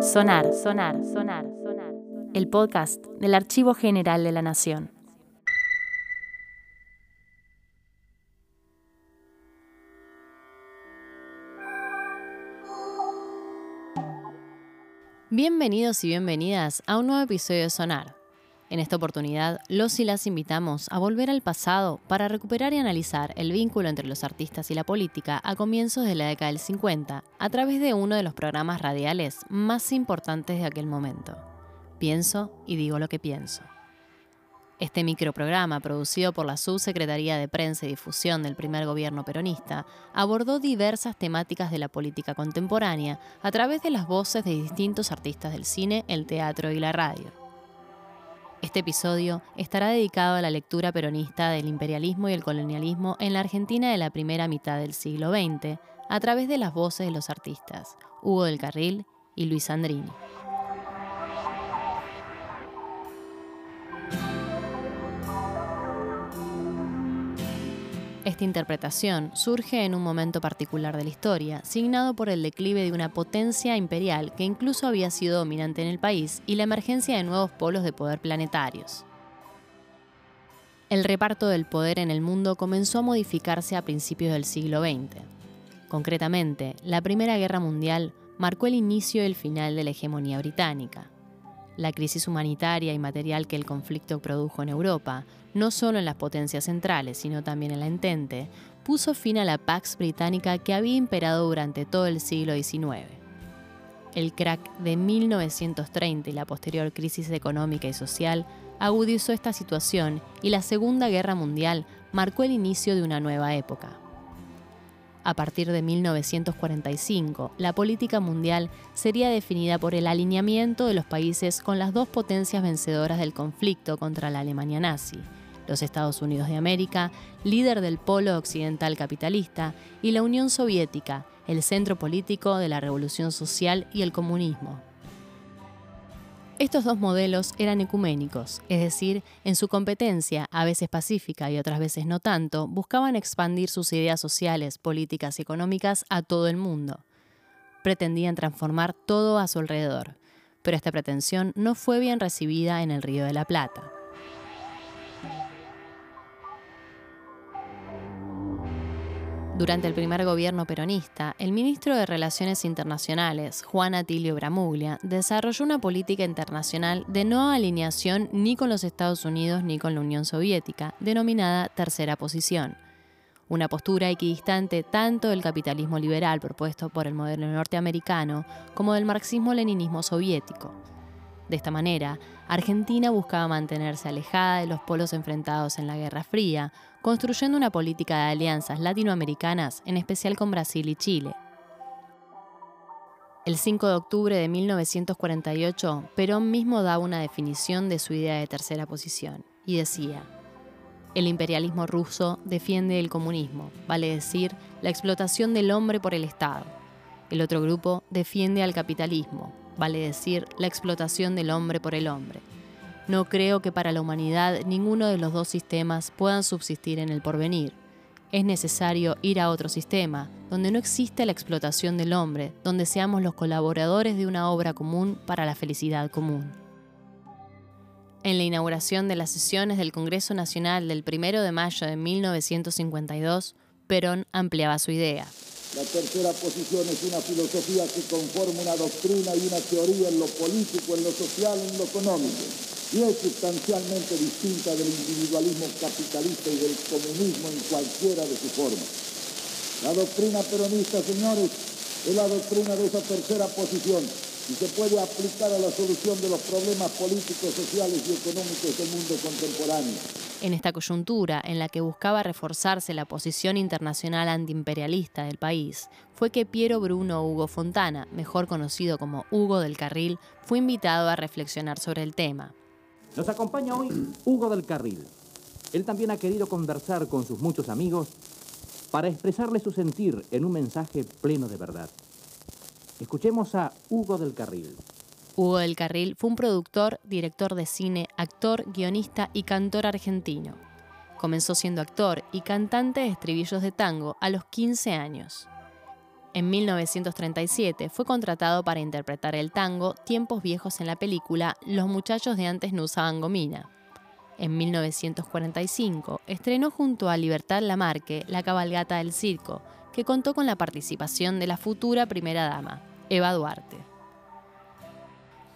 Sonar, sonar, sonar, sonar. El podcast del Archivo General de la Nación. Bienvenidos y bienvenidas a un nuevo episodio de Sonar. En esta oportunidad, los y las invitamos a volver al pasado para recuperar y analizar el vínculo entre los artistas y la política a comienzos de la década del 50 a través de uno de los programas radiales más importantes de aquel momento. Pienso y digo lo que pienso. Este microprograma, producido por la Subsecretaría de Prensa y Difusión del primer gobierno peronista, abordó diversas temáticas de la política contemporánea a través de las voces de distintos artistas del cine, el teatro y la radio. Este episodio estará dedicado a la lectura peronista del imperialismo y el colonialismo en la Argentina de la primera mitad del siglo XX, a través de las voces de los artistas Hugo del Carril y Luis Andrini. Esta interpretación surge en un momento particular de la historia, signado por el declive de una potencia imperial que incluso había sido dominante en el país y la emergencia de nuevos polos de poder planetarios. El reparto del poder en el mundo comenzó a modificarse a principios del siglo XX. Concretamente, la Primera Guerra Mundial marcó el inicio y el final de la hegemonía británica. La crisis humanitaria y material que el conflicto produjo en Europa no solo en las potencias centrales, sino también en la entente, puso fin a la Pax británica que había imperado durante todo el siglo XIX. El crack de 1930 y la posterior crisis económica y social agudizó esta situación y la Segunda Guerra Mundial marcó el inicio de una nueva época. A partir de 1945, la política mundial sería definida por el alineamiento de los países con las dos potencias vencedoras del conflicto contra la Alemania nazi, los Estados Unidos de América, líder del polo occidental capitalista, y la Unión Soviética, el centro político de la revolución social y el comunismo. Estos dos modelos eran ecuménicos, es decir, en su competencia, a veces pacífica y otras veces no tanto, buscaban expandir sus ideas sociales, políticas y económicas a todo el mundo. Pretendían transformar todo a su alrededor, pero esta pretensión no fue bien recibida en el Río de la Plata. Durante el primer gobierno peronista, el ministro de Relaciones Internacionales, Juan Atilio Bramuglia, desarrolló una política internacional de no alineación ni con los Estados Unidos ni con la Unión Soviética, denominada tercera posición. Una postura equidistante tanto del capitalismo liberal propuesto por el modelo norteamericano como del marxismo-leninismo soviético. De esta manera, Argentina buscaba mantenerse alejada de los polos enfrentados en la Guerra Fría, construyendo una política de alianzas latinoamericanas, en especial con Brasil y Chile. El 5 de octubre de 1948, Perón mismo daba una definición de su idea de tercera posición, y decía, el imperialismo ruso defiende el comunismo, vale decir, la explotación del hombre por el Estado. El otro grupo defiende al capitalismo, vale decir, la explotación del hombre por el hombre. No creo que para la humanidad ninguno de los dos sistemas puedan subsistir en el porvenir. Es necesario ir a otro sistema, donde no existe la explotación del hombre, donde seamos los colaboradores de una obra común para la felicidad común. En la inauguración de las sesiones del Congreso Nacional del 1 de mayo de 1952, Perón ampliaba su idea. La tercera posición es una filosofía que conforma una doctrina y una teoría en lo político, en lo social, en lo económico, y es sustancialmente distinta del individualismo capitalista y del comunismo en cualquiera de sus formas. La doctrina peronista, señores, es la doctrina de esa tercera posición y se puede aplicar a la solución de los problemas políticos, sociales y económicos del mundo contemporáneo. En esta coyuntura, en la que buscaba reforzarse la posición internacional antiimperialista del país, fue que Piero Bruno Hugo Fontana, mejor conocido como Hugo del Carril, fue invitado a reflexionar sobre el tema. Nos acompaña hoy Hugo del Carril. Él también ha querido conversar con sus muchos amigos para expresarle su sentir en un mensaje pleno de verdad. Escuchemos a Hugo del Carril. Hugo del Carril fue un productor, director de cine, actor, guionista y cantor argentino. Comenzó siendo actor y cantante de estribillos de tango a los 15 años. En 1937 fue contratado para interpretar el tango Tiempos Viejos en la película Los muchachos de antes no usaban gomina. En 1945 estrenó junto a Libertad Lamarque La cabalgata del circo, que contó con la participación de la futura primera dama, Eva Duarte.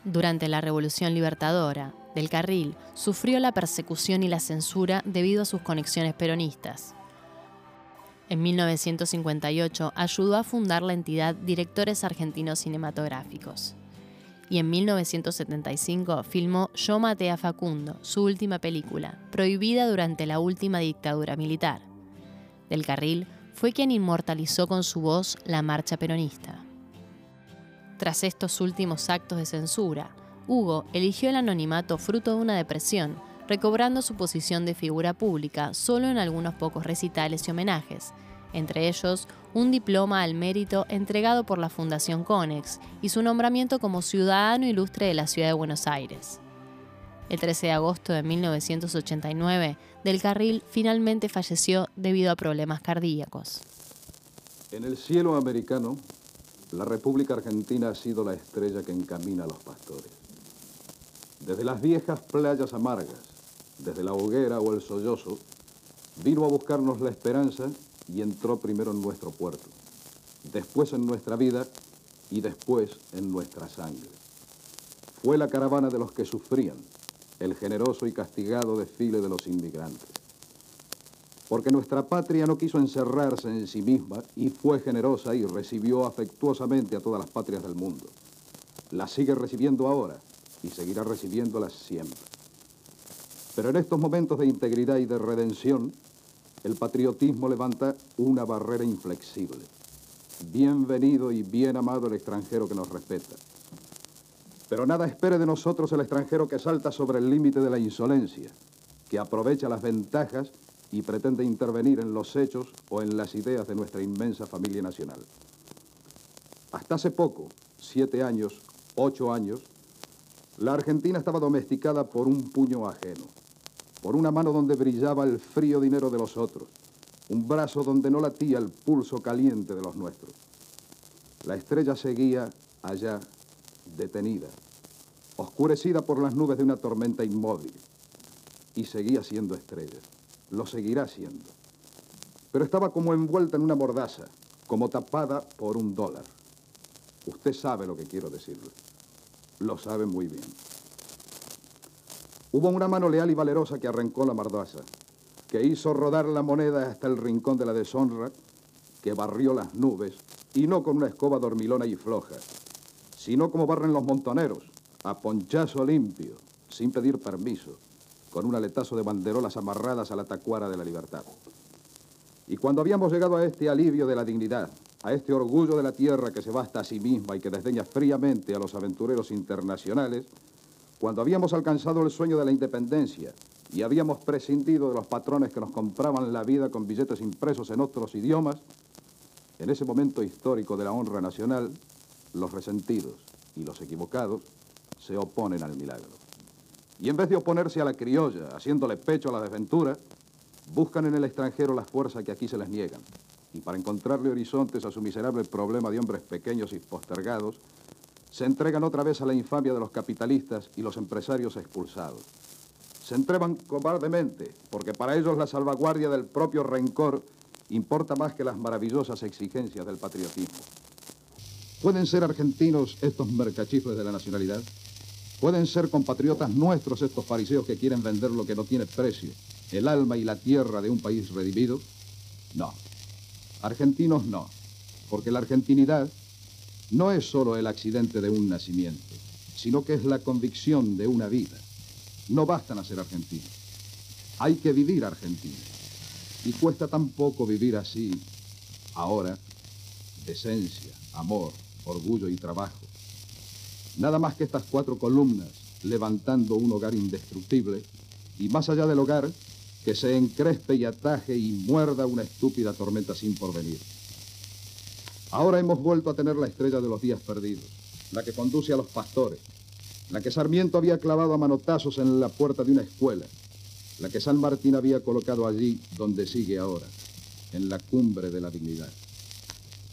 Durante la Revolución Libertadora, Del Carril sufrió la persecución y la censura debido a sus conexiones peronistas. En 1958 ayudó a fundar la entidad Directores Argentinos Cinematográficos. Y en 1975 filmó Yo maté a Facundo, su última película, prohibida durante la última dictadura militar. Del Carril fue quien inmortalizó con su voz la marcha peronista. Tras estos últimos actos de censura, Hugo eligió el anonimato fruto de una depresión, recobrando su posición de figura pública solo en algunos pocos recitales y homenajes, entre ellos un diploma al mérito entregado por la Fundación Conex y su nombramiento como ciudadano ilustre de la ciudad de Buenos Aires. El 13 de agosto de 1989, Del Carril finalmente falleció debido a problemas cardíacos. En el cielo americano, la República Argentina ha sido la estrella que encamina a los pastores. Desde las viejas playas amargas, desde la hoguera o el sollozo, vino a buscarnos la esperanza y entró primero en nuestro puerto, después en nuestra vida y después en nuestra sangre. Fue la caravana de los que sufrían, el generoso y castigado desfile de los inmigrantes. Porque nuestra patria no quiso encerrarse en sí misma y fue generosa y recibió afectuosamente a todas las patrias del mundo. La sigue recibiendo ahora y seguirá recibiéndolas siempre. Pero en estos momentos de integridad y de redención, el patriotismo levanta una barrera inflexible. Bienvenido y bien amado el extranjero que nos respeta. Pero nada espere de nosotros el extranjero que salta sobre el límite de la insolencia, que aprovecha las ventajas y pretende intervenir en los hechos o en las ideas de nuestra inmensa familia nacional. Hasta hace poco, siete años, ocho años, la Argentina estaba domesticada por un puño ajeno por una mano donde brillaba el frío dinero de los otros, un brazo donde no latía el pulso caliente de los nuestros. La estrella seguía allá, detenida, oscurecida por las nubes de una tormenta inmóvil, y seguía siendo estrella, lo seguirá siendo. Pero estaba como envuelta en una mordaza, como tapada por un dólar. Usted sabe lo que quiero decirle. Lo sabe muy bien. Hubo una mano leal y valerosa que arrancó la mardaza, que hizo rodar la moneda hasta el rincón de la deshonra, que barrió las nubes, y no con una escoba dormilona y floja, sino como barren los montoneros, a ponchazo limpio, sin pedir permiso, con un aletazo de banderolas amarradas a la tacuara de la libertad. Y cuando habíamos llegado a este alivio de la dignidad, a este orgullo de la tierra que se basta a sí misma y que desdeña fríamente a los aventureros internacionales, cuando habíamos alcanzado el sueño de la independencia y habíamos prescindido de los patrones que nos compraban la vida con billetes impresos en otros idiomas, en ese momento histórico de la honra nacional, los resentidos y los equivocados se oponen al milagro. Y en vez de oponerse a la criolla, haciéndole pecho a la desventura, buscan en el extranjero las fuerzas que aquí se les niegan. Y para encontrarle horizontes a su miserable problema de hombres pequeños y postergados, se entregan otra vez a la infamia de los capitalistas y los empresarios expulsados. Se entregan cobardemente, porque para ellos la salvaguardia del propio rencor importa más que las maravillosas exigencias del patriotismo. ¿Pueden ser argentinos estos mercachifles de la nacionalidad? ¿Pueden ser compatriotas nuestros estos fariseos que quieren vender lo que no tiene precio, el alma y la tierra de un país redimido? No. Argentinos no, porque la argentinidad no es solo el accidente de un nacimiento, sino que es la convicción de una vida. No basta nacer argentino, hay que vivir argentino. Y cuesta tan poco vivir así, ahora, decencia, amor, orgullo y trabajo. Nada más que estas cuatro columnas levantando un hogar indestructible y más allá del hogar, que se encrespe y ataje y muerda una estúpida tormenta sin porvenir. Ahora hemos vuelto a tener la estrella de los días perdidos, la que conduce a los pastores, la que Sarmiento había clavado a manotazos en la puerta de una escuela, la que San Martín había colocado allí donde sigue ahora, en la cumbre de la dignidad.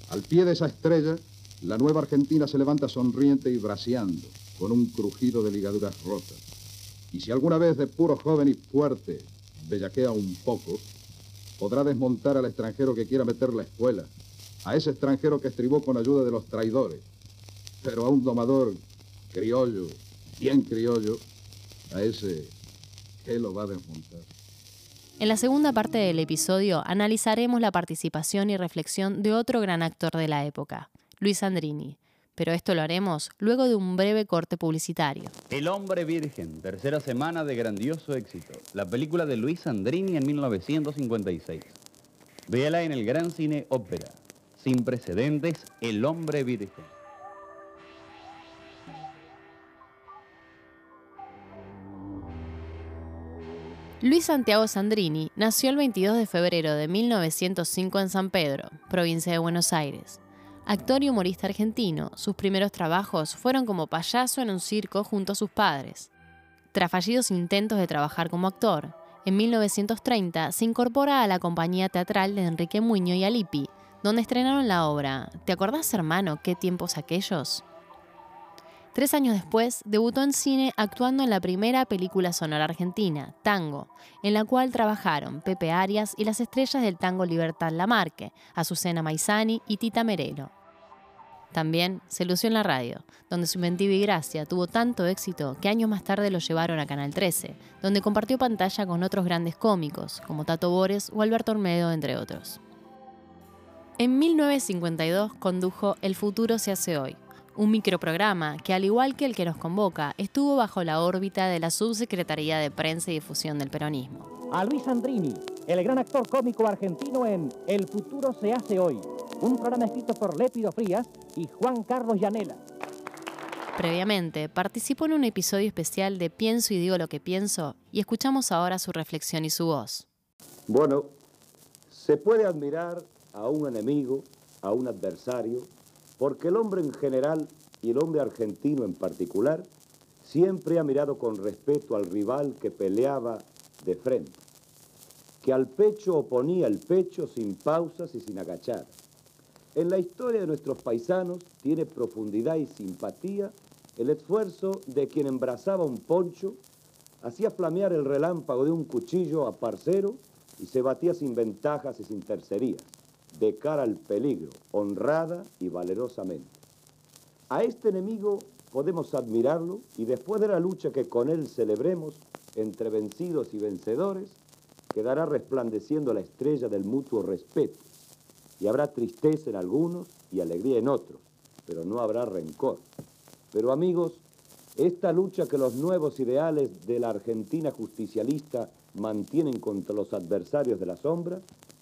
Al pie de esa estrella, la nueva Argentina se levanta sonriente y braceando, con un crujido de ligaduras rotas. Y si alguna vez de puro joven y fuerte bellaquea un poco, podrá desmontar al extranjero que quiera meter la escuela, a ese extranjero que estribó con ayuda de los traidores, pero a un domador criollo, bien criollo, a ese, ¿qué lo va a desmontar? En la segunda parte del episodio analizaremos la participación y reflexión de otro gran actor de la época, Luis Andrini, pero esto lo haremos luego de un breve corte publicitario. El hombre virgen, tercera semana de grandioso éxito, la película de Luis Andrini en 1956. Véala en el Gran Cine Ópera, sin precedentes, El hombre virgen. Luis Santiago Sandrini nació el 22 de febrero de 1905 en San Pedro, provincia de Buenos Aires. Actor y humorista argentino, sus primeros trabajos fueron como payaso en un circo junto a sus padres. Tras fallidos intentos de trabajar como actor, en 1930 se incorpora a la compañía teatral de Enrique Muño y Alipi, donde estrenaron la obra ¿Te acordás, hermano, qué tiempos aquellos? Tres años después, debutó en cine actuando en la primera película sonora argentina, Tango, en la cual trabajaron Pepe Arias y las estrellas del tango Libertad Lamarque, Azucena Maizani y Tita Merelo. También se lució en la radio, donde su inventiva y gracia tuvo tanto éxito que años más tarde lo llevaron a Canal 13, donde compartió pantalla con otros grandes cómicos, como Tato Bores o Alberto Olmedo, entre otros. En 1952 condujo El futuro se hace hoy, un microprograma que, al igual que el que nos convoca, estuvo bajo la órbita de la Subsecretaría de Prensa y Difusión del Peronismo. A Luis Andrini, el gran actor cómico argentino en El futuro se hace hoy, un programa escrito por Lépido Frías y Juan Carlos Llanela. Previamente, participó en un episodio especial de Pienso y digo lo que pienso y escuchamos ahora su reflexión y su voz. Bueno, se puede admirar a un enemigo, a un adversario, porque el hombre en general y el hombre argentino en particular siempre ha mirado con respeto al rival que peleaba de frente, que al pecho oponía el pecho sin pausas y sin agachar. En la historia de nuestros paisanos tiene profundidad y simpatía el esfuerzo de quien embrazaba un poncho, hacía flamear el relámpago de un cuchillo a parcero y se batía sin ventajas y sin tercerías de cara al peligro, honrada y valerosamente. A este enemigo podemos admirarlo y después de la lucha que con él celebremos entre vencidos y vencedores, quedará resplandeciendo la estrella del mutuo respeto. Y habrá tristeza en algunos y alegría en otros, pero no habrá rencor. Pero amigos, esta lucha que los nuevos ideales de la Argentina justicialista mantienen contra los adversarios de la sombra,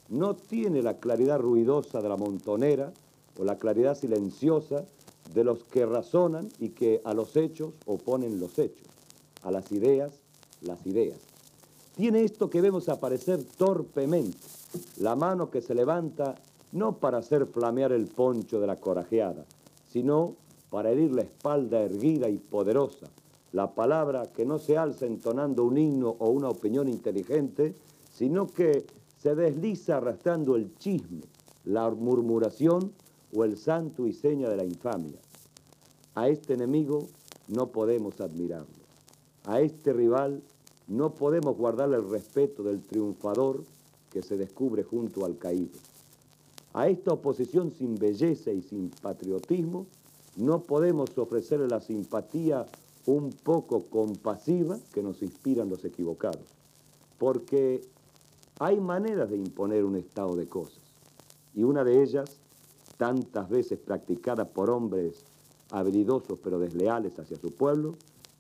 no tiene la claridad ruidosa de la montonera o la claridad silenciosa de los que razonan y que a los hechos oponen los hechos, a las ideas las ideas. Tiene esto que vemos aparecer torpemente, la mano que se levanta no para hacer flamear el poncho de la corajeada, sino para herir la espalda erguida y poderosa, la palabra que no se alza entonando un himno o una opinión inteligente, sino que se desliza arrastrando el chisme, la murmuración o el santo y seña de la infamia. A este enemigo no podemos admirarlo. A este rival no podemos guardarle el respeto del triunfador que se descubre junto al caído. A esta oposición sin belleza y sin patriotismo no podemos ofrecerle la simpatía un poco compasiva que nos inspiran los equivocados, porque hay maneras de imponer un estado de cosas, y una de ellas, tantas veces practicada por hombres habilidosos pero desleales hacia su pueblo,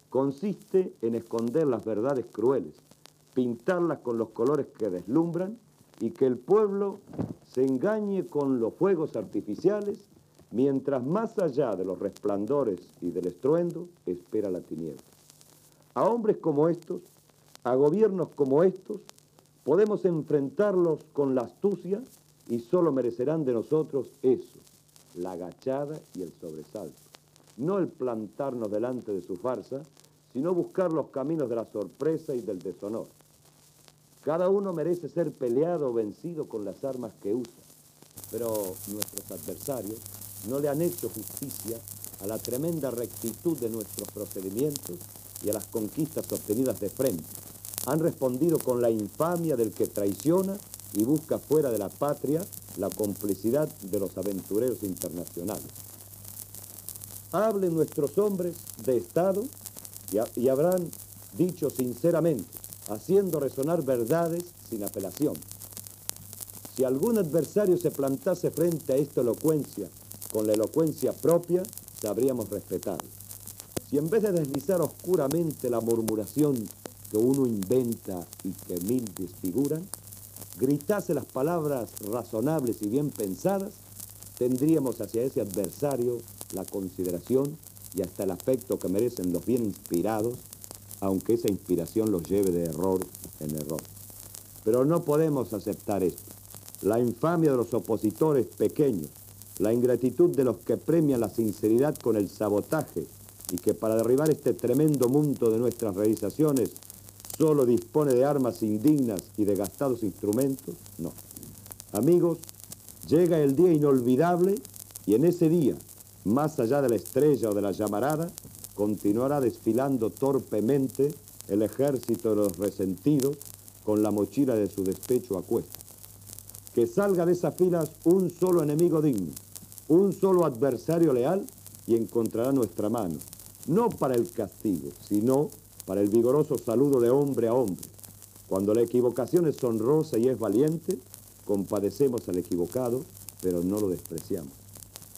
consiste en esconder las verdades crueles, pintarlas con los colores que deslumbran y que el pueblo se engañe con los fuegos artificiales mientras más allá de los resplandores y del estruendo espera la tiniebla. A hombres como estos, a gobiernos como estos, Podemos enfrentarlos con la astucia y solo merecerán de nosotros eso, la agachada y el sobresalto. No el plantarnos delante de su farsa, sino buscar los caminos de la sorpresa y del deshonor. Cada uno merece ser peleado o vencido con las armas que usa. Pero nuestros adversarios no le han hecho justicia a la tremenda rectitud de nuestros procedimientos y a las conquistas obtenidas de frente. Han respondido con la infamia del que traiciona y busca fuera de la patria la complicidad de los aventureros internacionales. Hablen nuestros hombres de Estado y, habrán dicho sinceramente, haciendo resonar verdades sin apelación. Si algún adversario se plantase frente a esta elocuencia con la elocuencia propia, sabríamos respetarlo. Si en vez de deslizar oscuramente la murmuración que uno inventa y que mil desfiguran, gritase las palabras razonables y bien pensadas, tendríamos hacia ese adversario la consideración y hasta el afecto que merecen los bien inspirados, aunque esa inspiración los lleve de error en error. Pero no podemos aceptar esto. La infamia de los opositores pequeños, la ingratitud de los que premian la sinceridad con el sabotaje y que para derribar este tremendo mundo de nuestras realizaciones solo dispone de armas indignas y de gastados instrumentos, no. Amigos, llega el día inolvidable y en ese día, más allá de la estrella o de la llamarada, continuará desfilando torpemente el ejército de los resentidos con la mochila de su despecho a cuesta. Que salga de esas filas un solo enemigo digno, un solo adversario leal y encontrará nuestra mano, no para el castigo, sino para el vigoroso saludo de hombre a hombre. Cuando la equivocación es honrosa y es valiente, compadecemos al equivocado, pero no lo despreciamos.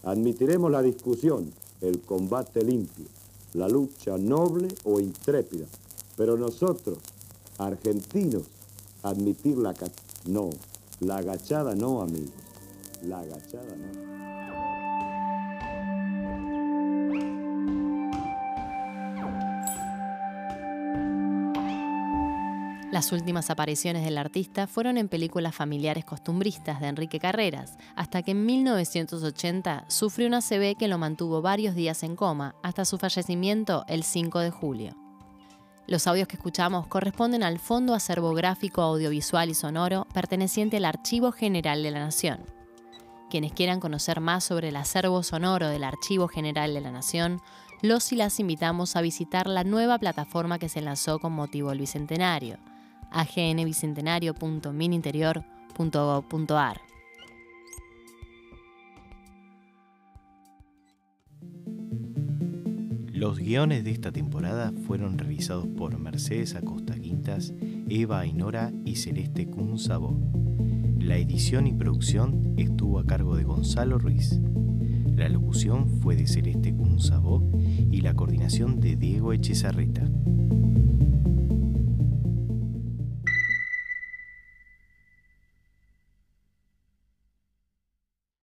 Admitiremos la discusión, el combate limpio, la lucha noble o intrépida, pero nosotros, argentinos, admitir la... No, la agachada no, amigos, la agachada no. Las últimas apariciones del artista fueron en películas familiares costumbristas de Enrique Carreras, hasta que en 1980 sufrió una ACV que lo mantuvo varios días en coma, hasta su fallecimiento el 5 de julio. Los audios que escuchamos corresponden al Fondo Acervo Gráfico Audiovisual y Sonoro perteneciente al Archivo General de la Nación. Quienes quieran conocer más sobre el acervo sonoro del Archivo General de la Nación, los y las invitamos a visitar la nueva plataforma que se lanzó con motivo del Bicentenario, agnbicentenario.mininterior.gov.ar. Los guiones de esta temporada fueron realizados por Mercedes Acosta Quintas, Eva Ainora y Celeste Kunzabó. La edición y producción estuvo a cargo de Gonzalo Ruiz. La locución fue de Celeste Kunzabó y la coordinación de Diego Echezarreta.